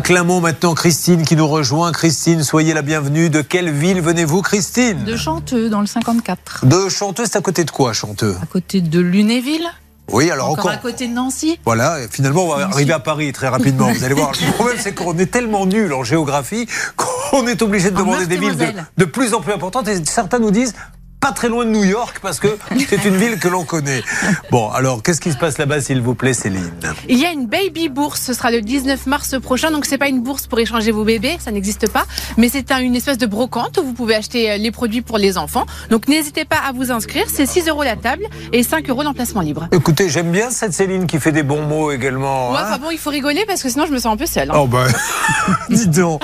Clermont maintenant, Christine qui nous rejoint. Christine, soyez la bienvenue. De quelle ville venez-vous, Christine De Chanteux, dans le 54. De Chanteux, c'est à côté de quoi, Chanteux À côté de Lunéville. Oui, alors encore, encore. à côté de Nancy. Voilà, et finalement, on va Nancy. arriver à Paris très rapidement. Vous allez voir. Le problème, c'est qu'on est tellement nul en géographie qu'on est obligé de En demander des villes de plus en plus importantes. Et certains nous disent pas très loin de New York parce que c'est une ville que l'on connaît. Bon, alors, qu'est-ce qui se passe là-bas, s'il vous plaît, Céline Il y a une baby bourse, ce sera le 19 mars prochain, donc c'est pas une bourse pour échanger vos bébés, ça n'existe pas, mais c'est un- une espèce de brocante où vous pouvez acheter euh, les produits pour les enfants. Donc n'hésitez pas à vous inscrire, c'est 6 euros la table et 5 euros l'emplacement libre. Écoutez, j'aime bien cette Céline qui fait des bons mots également. Ouais, hein. enfin bon, il faut rigoler parce que sinon je me sens un peu seule. hein. Oh ben, dis donc.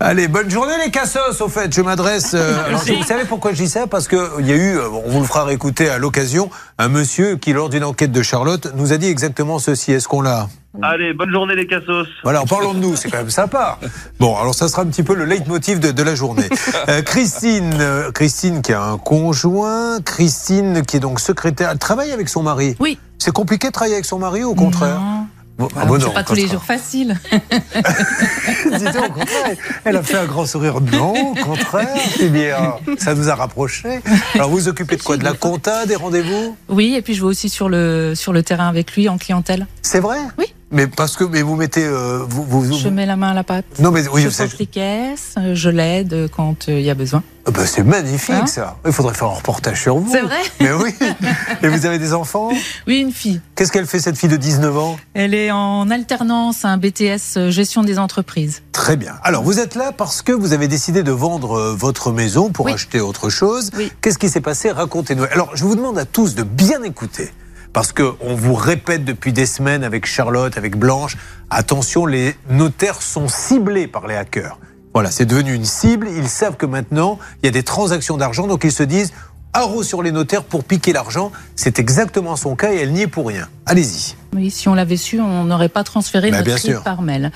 Allez, bonne journée les cassos, au fait. Je m'adresse. euh, vous savez pourquoi je dis ça? Parce qu'il y a eu, euh, on vous le fera réécouter à l'occasion, un monsieur qui, lors d'une enquête de Charlotte, nous a dit exactement ceci. Est-ce qu'on l'a? Allez, bonne journée les cassos. Voilà, en parlant de nous, c'est quand même sympa. Bon, alors ça sera un petit peu le leitmotiv de, de la journée. Euh, Christine, euh, Christine qui a un conjoint, Christine qui est donc secrétaire, elle travaille avec son mari. Oui. C'est compliqué de travailler avec son mari ou au contraire? Non. Bon, ah bon, c'est pas tous les jours facile. Au contraire, elle a fait un grand sourire. Non, au contraire, c'est bien. Ça nous a rapprochés. Alors, vous vous occupez de quoi? De la compta, des rendez-vous? Oui, et puis je vais aussi sur le, sur le terrain avec lui en clientèle. C'est vrai? Oui. Mais parce que mais vous mettez. euh, vous, vous, vous- Je mets la main à la pâte. Non, mais oui, je porte les caisses, je l'aide quand euh, il y a besoin. Ah bah, c'est magnifique Hein ça. Il faudrait faire un reportage sur vous. C'est vrai Mais oui. Et vous avez des enfants? Oui, une fille. Qu'est-ce qu'elle fait cette fille de 19 ans? Elle est en alternance, un BTS euh, gestion des entreprises. Très bien. Alors, vous êtes là parce que vous avez décidé de vendre votre maison pour Oui. acheter autre chose. Oui. Qu'est-ce qui s'est passé? Racontez-nous. Alors, je vous demande à tous de bien écouter. Parce que on vous répète depuis des semaines avec Charlotte, avec Blanche, attention, les notaires sont ciblés par les hackers. Voilà, c'est devenu une cible. Ils savent que maintenant, il y a des transactions d'argent, donc ils se disent haro sur les notaires pour piquer l'argent. C'est exactement son cas et elle n'y est pour rien. Allez-y. Oui, si on l'avait su, on n'aurait pas transféré Bah, notre bien par mail.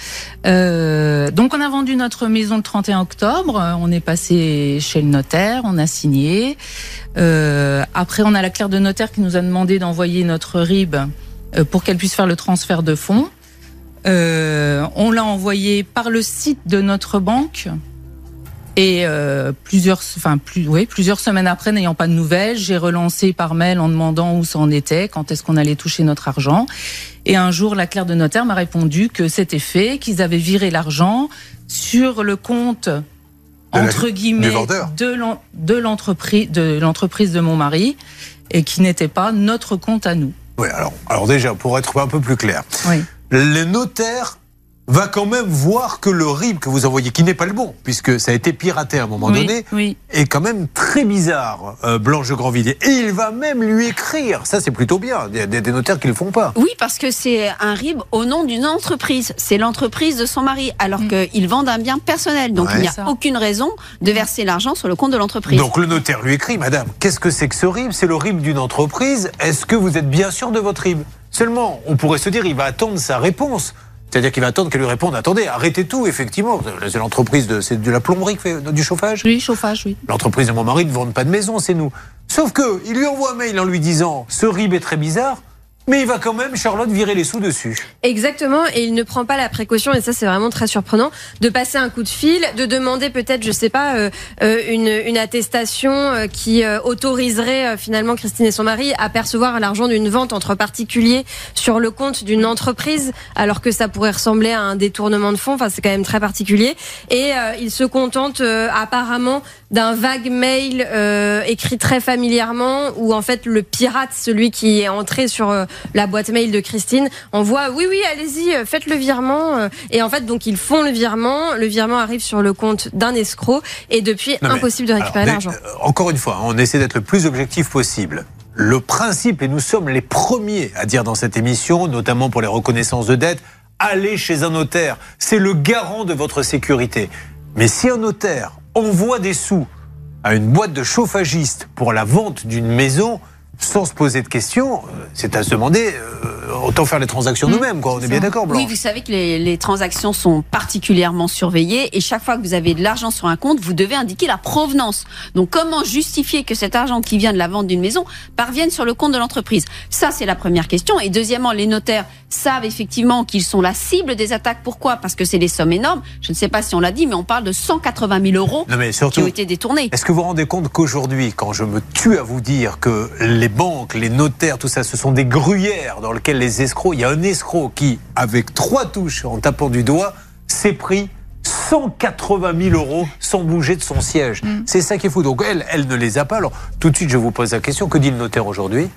Euh, donc on a vendu notre maison le 31 octobre, on est passé chez le notaire, on a signé. Euh, après on a la clerc de notaire qui nous a demandé d'envoyer notre RIB euh, pour qu'elle puisse faire le transfert de fonds. Euh, on l'a envoyé par le site de notre banque. Et euh, plusieurs, enfin plus, oui, plusieurs semaines après, n'ayant pas de nouvelles, j'ai relancé par mail en demandant où ça en était, quand est-ce qu'on allait toucher notre argent. Et un jour, la clerc de notaire m'a répondu que c'était fait, qu'ils avaient viré l'argent sur le compte entre guillemets de l'en- de l'entreprise de mon mari et qui n'était pas notre compte à nous. Oui, alors, alors déjà, pour être un peu plus clair, Oui. le notaire va quand même voir que le RIB que vous envoyez, qui n'est pas le bon, puisque ça a été piraté à un moment oui, donné, oui. est quand même très bizarre, euh, Blanche de Grandvilliers. Et il va même lui écrire. Ça, c'est plutôt bien. Il y a des, notaires qui ne le font pas. Oui, parce que c'est un RIB au nom d'une entreprise. C'est l'entreprise de son mari, alors qu'ils vendent un bien personnel. Donc Ouais. il n'y a Ça. aucune raison de verser l'argent sur le compte de l'entreprise. Donc le notaire lui écrit, Madame, qu'est-ce que c'est que ce RIB C'est le RIB d'une entreprise. Est-ce que vous êtes bien sûr de votre RIB Seulement, on pourrait se dire, il va attendre sa réponse. C'est-à-dire qu'il va attendre qu'elle lui réponde, attendez, arrêtez tout, effectivement. C'est l'entreprise, de, c'est de la plomberie qui fait du chauffage Oui, chauffage, oui. L'entreprise de mon mari ne vend pas de maison, c'est nous. Sauf que il lui envoie un mail en lui disant ce RIB est très bizarre, mais il va quand même, Charlotte, virer les sous dessus. Exactement, et il ne prend pas la précaution, et ça c'est vraiment très surprenant, de passer un coup de fil, de demander peut-être, je sais pas, euh, euh, une, attestation euh, qui autoriserait finalement Christine et son mari à percevoir l'argent d'une vente entre particuliers sur le compte d'une entreprise, alors que ça pourrait ressembler à un détournement de fonds. Enfin, c'est quand même très particulier. Et il se contente apparemment d'un vague mail euh, écrit très familièrement, où en fait le pirate, celui qui est entré sur euh, la boîte mail de Christine, envoie oui oui allez-y euh, faites le virement euh, et en fait donc ils font le virement, le virement arrive sur le compte d'un escroc et depuis Non, mais- impossible de récupérer l'argent. encore une fois, on essaie d'être le plus objectif possible. Le principe, et nous sommes les premiers à dire dans cette émission, notamment pour les reconnaissances de dette, allez chez un notaire. C'est le garant de votre sécurité. Mais si un notaire envoie des sous à une boîte de chauffagistes pour la vente d'une maison, sans se poser de questions, euh, c'est à se demander, euh, autant faire les transactions nous-mêmes, quoi. On est bien d'accord, Blanc Oui, vous savez que les, les transactions sont particulièrement surveillées et chaque fois que vous avez de l'argent sur un compte, vous devez indiquer la provenance. Donc comment justifier que cet argent qui vient de la vente d'une maison parvienne sur le compte de l'entreprise? Ça, c'est la première question. Et deuxièmement, les notaires, savent effectivement qu'ils sont la cible des attaques. Pourquoi? Parce que c'est des sommes énormes. Je ne sais pas si on l'a dit, mais on parle de 180 000 euros Non, mais qui ont été détournés. est-ce que vous vous rendez compte qu'aujourd'hui, quand je me tue à vous dire que les banques, les notaires, tout ça, ce sont des gruyères dans lesquelles les escrocs, il y a un escroc qui, avec trois touches en tapant du doigt, s'est pris 180 000 euros sans bouger de son siège. C'est ça qui est fou. Donc elle, elle ne les a pas. Alors tout de suite, je vous pose la question. Que dit le notaire aujourd'hui?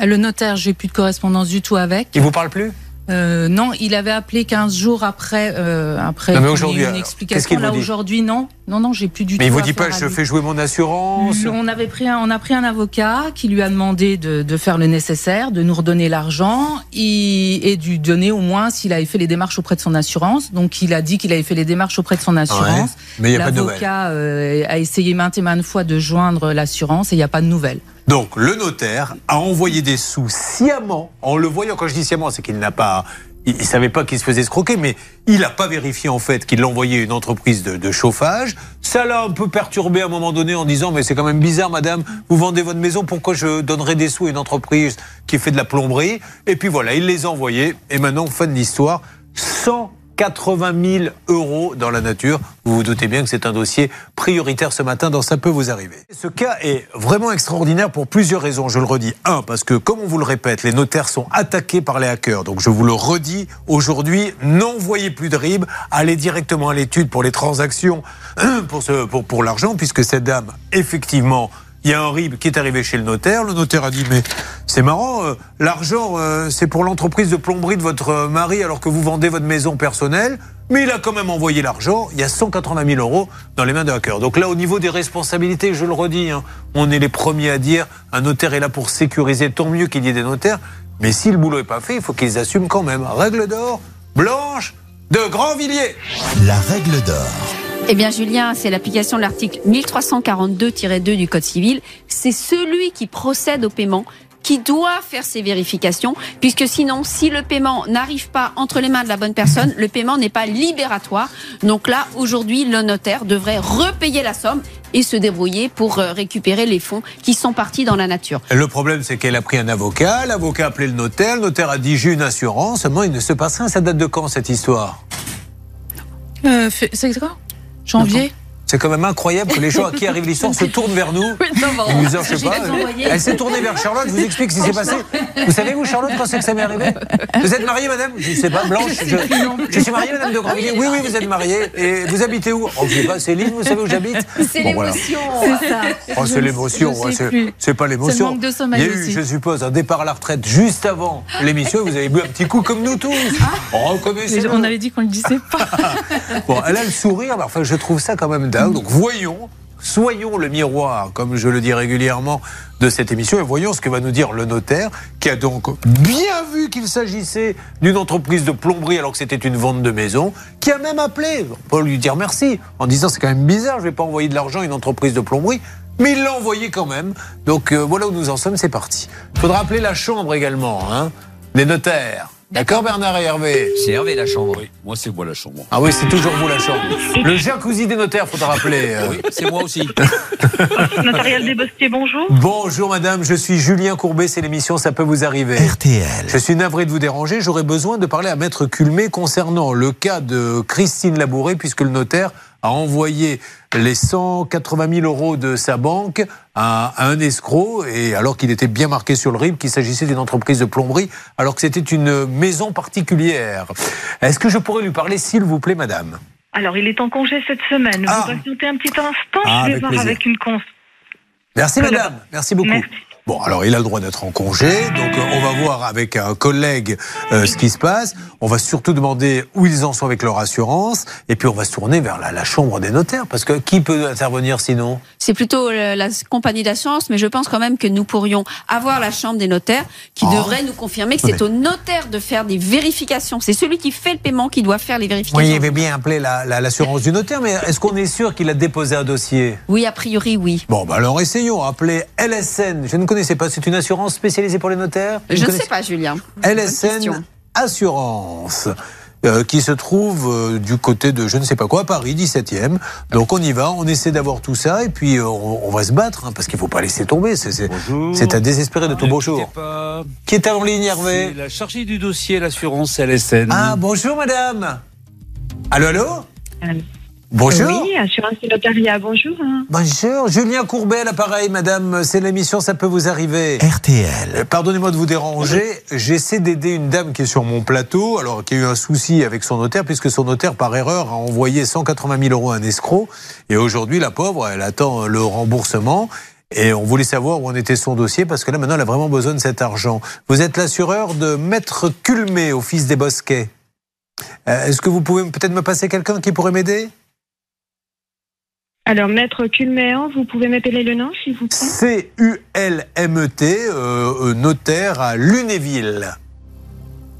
Le notaire, j'ai plus de correspondance du tout avec. Il vous parle plus? Euh, non, il avait appelé 15 jours après, euh, après Non, mais une explication. Là aujourd'hui, non, non, non, j'ai plus du Mais il tout. vous dit pas, je lui. fais jouer mon assurance? On avait pris un, on a pris un avocat qui lui a demandé de, de faire le nécessaire, de nous redonner l'argent et, et de lui donner au moins s'il avait fait les démarches auprès de son assurance. Donc il a dit qu'il avait fait les démarches auprès de son assurance. mais il y a pas de nouvelles. L'avocat euh, a essayé maintes et maintes fois de joindre l'assurance et il n'y a pas de nouvelles. Donc le notaire a envoyé des sous sciemment, en le voyant, quand je dis sciemment, c'est qu'il n'a pas... Il ne savait pas qu'il se faisait escroquer, mais il n'a pas vérifié en fait qu'il l'envoyait à une entreprise de, chauffage. Ça l'a un peu perturbé à un moment donné en disant mais c'est quand même bizarre madame, vous vendez votre maison, pourquoi je donnerais des sous à une entreprise qui fait de la plomberie? Et puis voilà, il les a envoyés. Et maintenant fin de l'histoire, 180 000 euros dans la nature. Vous vous doutez bien que c'est un dossier prioritaire ce matin dans Ça peut vous arriver. Ce cas est vraiment extraordinaire pour plusieurs raisons, je le redis. Un, parce que comme on vous le répète, les notaires sont attaqués par les hackers. Donc je vous le redis aujourd'hui, n'envoyez plus de RIB, allez directement à l'étude pour les transactions, pour l'argent, puisque cette dame, effectivement, il y a un RIB qui est arrivé chez le notaire. Le notaire a dit mais c'est marrant, euh, l'argent euh, c'est pour l'entreprise de plomberie de votre euh, mari alors que vous vendez votre maison personnelle. Mais il a quand même envoyé l'argent. Il y a 180 000 euros dans les mains de hackers. Donc là, au niveau des responsabilités, je le redis, hein, on est les premiers à dire un notaire est là pour sécuriser. Tant mieux qu'il y ait des notaires. Mais si le boulot n'est pas fait, il faut qu'ils assument quand même. Règle d'or, blanche de Grandvilliers. La règle d'or. Eh bien, Julien, c'est l'application de l'article 1342-2 du Code civil. C'est celui qui procède au paiement qui doit faire ces vérifications, puisque sinon, si le paiement n'arrive pas entre les mains de la bonne personne, le paiement n'est pas libératoire. Donc là, aujourd'hui, le notaire devrait repayer la somme et se débrouiller pour euh, récupérer les fonds qui sont partis dans la nature. Le problème, c'est qu'elle a pris un avocat. L'avocat a appelé le notaire. Le notaire a dit j'ai une assurance. Seulement, il ne se passe rien. Ça date de quand cette histoire? Euh, c'est quoi Janvier C'est quand même incroyable que les gens à qui arrive l'histoire se tournent vers nous. Ils nous disent, je sais pas. Elle s'est tournée vers Charlotte. Je vous explique ce qui s'est passé. Vous savez, vous, Charlotte, quand c'est que ça m'est arrivé Vous êtes mariée, madame Je ne sais pas. Blanche je, je suis mariée, madame de Grandvilliers. Oui, oui, vous êtes mariée. Et vous habitez où Oh, je sais pas. Céline, vous savez où j'habite C'est Bon, voilà. l'émotion. C'est ça. Oh, c'est l'émotion. c'est- pas l'émotion. manque de sommeil Il y a eu, aussi. je suppose, un départ à la retraite juste avant l'émission. Vous avez bu un petit coup comme nous tous. Reconnaissez Mais On avait dit qu'on le disait pas. Bon, elle a le sourire, mais enfin, je trouve ça quand même dingue. Donc, voyons, soyons le miroir, comme je le dis régulièrement, de cette émission, et voyons ce que va nous dire le notaire, qui a donc bien vu qu'il s'agissait d'une entreprise de plomberie alors que c'était une vente de maison, qui a même appelé, on lui dire merci, en disant c'est quand même bizarre, je vais pas envoyer de l'argent à une entreprise de plomberie. Mais il l'a envoyé quand même. Donc euh, voilà où nous en sommes, c'est parti. Il faudra appeler la chambre également, hein, des notaires. D'accord Bernard et Hervé C'est Hervé la chambre. Oui, moi c'est moi la chambre. ah oui, c'est toujours vous la chambre. Le jacuzzi des notaires, faudra rappeler. euh. Oui, c'est moi aussi. Notarial des bonjour. Bonjour madame, je suis Julien Courbet, c'est l'émission Ça peut vous arriver. RTL. Je suis navré de vous déranger, j'aurais besoin de parler à Maître Culmé concernant le cas de Christine Labouré, puisque le notaire a envoyé les 180 000 euros de sa banque à, à un escroc, et alors qu'il était bien marqué sur le RIB qu'il s'agissait d'une entreprise de plomberie, alors que c'était une maison particulière. Est-ce que je pourrais lui parler, s'il vous plaît, madame? Alors, il est en congé cette semaine. Ah. Vous patientez un petit instant, Ah, je vais avec voir plaisir. avec une. Merci madame, merci beaucoup. Merci. Bon, alors il a le droit d'être en congé, donc euh, on va voir avec un collègue euh, ce qui se passe. On va surtout demander où ils en sont avec leur assurance, et puis on va se tourner vers la, la chambre des notaires, parce que qui peut intervenir sinon? C'est plutôt euh, la compagnie d'assurance, mais je pense quand même que nous pourrions avoir la chambre des notaires qui Oh. devrait nous confirmer que c'est Mais- au notaire de faire des vérifications. C'est celui qui fait le paiement qui doit faire les Oui, vérifications. il avait bien appelé la- la- l'assurance du notaire, mais est-ce qu'on est sûr qu'il a déposé un dossier? Oui, a priori, oui. Bon, bah alors essayons. Appelez LSN. Je ne connaissais pas. C'est une assurance spécialisée pour les notaires Je ne connaissez- sais pas, Julien. LSN. Assurance. euh, qui se trouve euh, du côté de je ne sais pas quoi, Paris, 17e. Donc on y va, on essaie d'avoir tout ça et puis euh, on, on va se battre hein, parce qu'il faut pas laisser tomber. C'est- C'est Bonjour. c'est à désespérer de tout Ne bonjour. pas. Qui est en ligne, C'est Hervé la chargée du dossier, l'assurance LSN. Ah, bonjour madame. Allô, allô Allô. Bonjour. Oui, assurance et notariat, bonjour. hein. Bonjour, Julien Courbet, à l'appareil, madame. C'est l'émission, ça peut vous arriver. RTL. Euh, Pardonnez-moi de vous déranger. J'essaie d'aider une dame qui est sur mon plateau, alors qui a eu un souci avec son notaire, puisque son notaire, par erreur, a envoyé 180 000 euros à un escroc. Et aujourd'hui, la pauvre, elle attend le remboursement. Et on voulait savoir où en était son dossier, parce que là, maintenant, elle a vraiment besoin de cet argent. Vous êtes l'assureur de Maître Culmé, au fils des Bosquets. Euh, Est-ce que vous pouvez peut-être me passer quelqu'un qui pourrait m'aider? Alors, maître Culméan, vous pouvez m'appeler le nom, s'il vous plaît? C-U-L-M-E-T, euh, euh, notaire à Lunéville.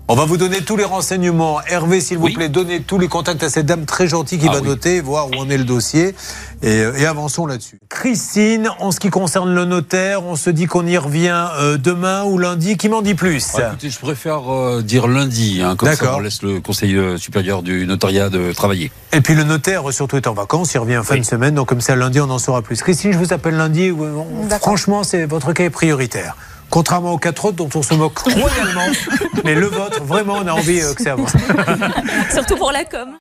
On va vous donner tous les renseignements. Hervé, s'il vous Oui. plaît, donnez tous les contacts à cette dame très gentille qui Ah va oui. noter, voir où en est le dossier. Et, euh, et avançons là-dessus. Christine, en ce qui concerne le notaire, on se dit qu'on y revient euh, demain ou lundi. Qui m'en dit plus Ah, écoutez, je préfère euh, dire lundi, hein, comme ça on laisse le Conseil euh, supérieur du notariat de travailler. Et puis le notaire, surtout, est en vacances. Il revient fin Oui. de semaine. Donc comme ça, lundi, on en saura plus. Christine, je vous appelle lundi. On- Franchement, c'est votre cas est prioritaire. Contrairement aux quatre autres dont on se moque royalement. Mais le vôtre, vraiment, on a envie euh, que ça avance. Surtout pour la com.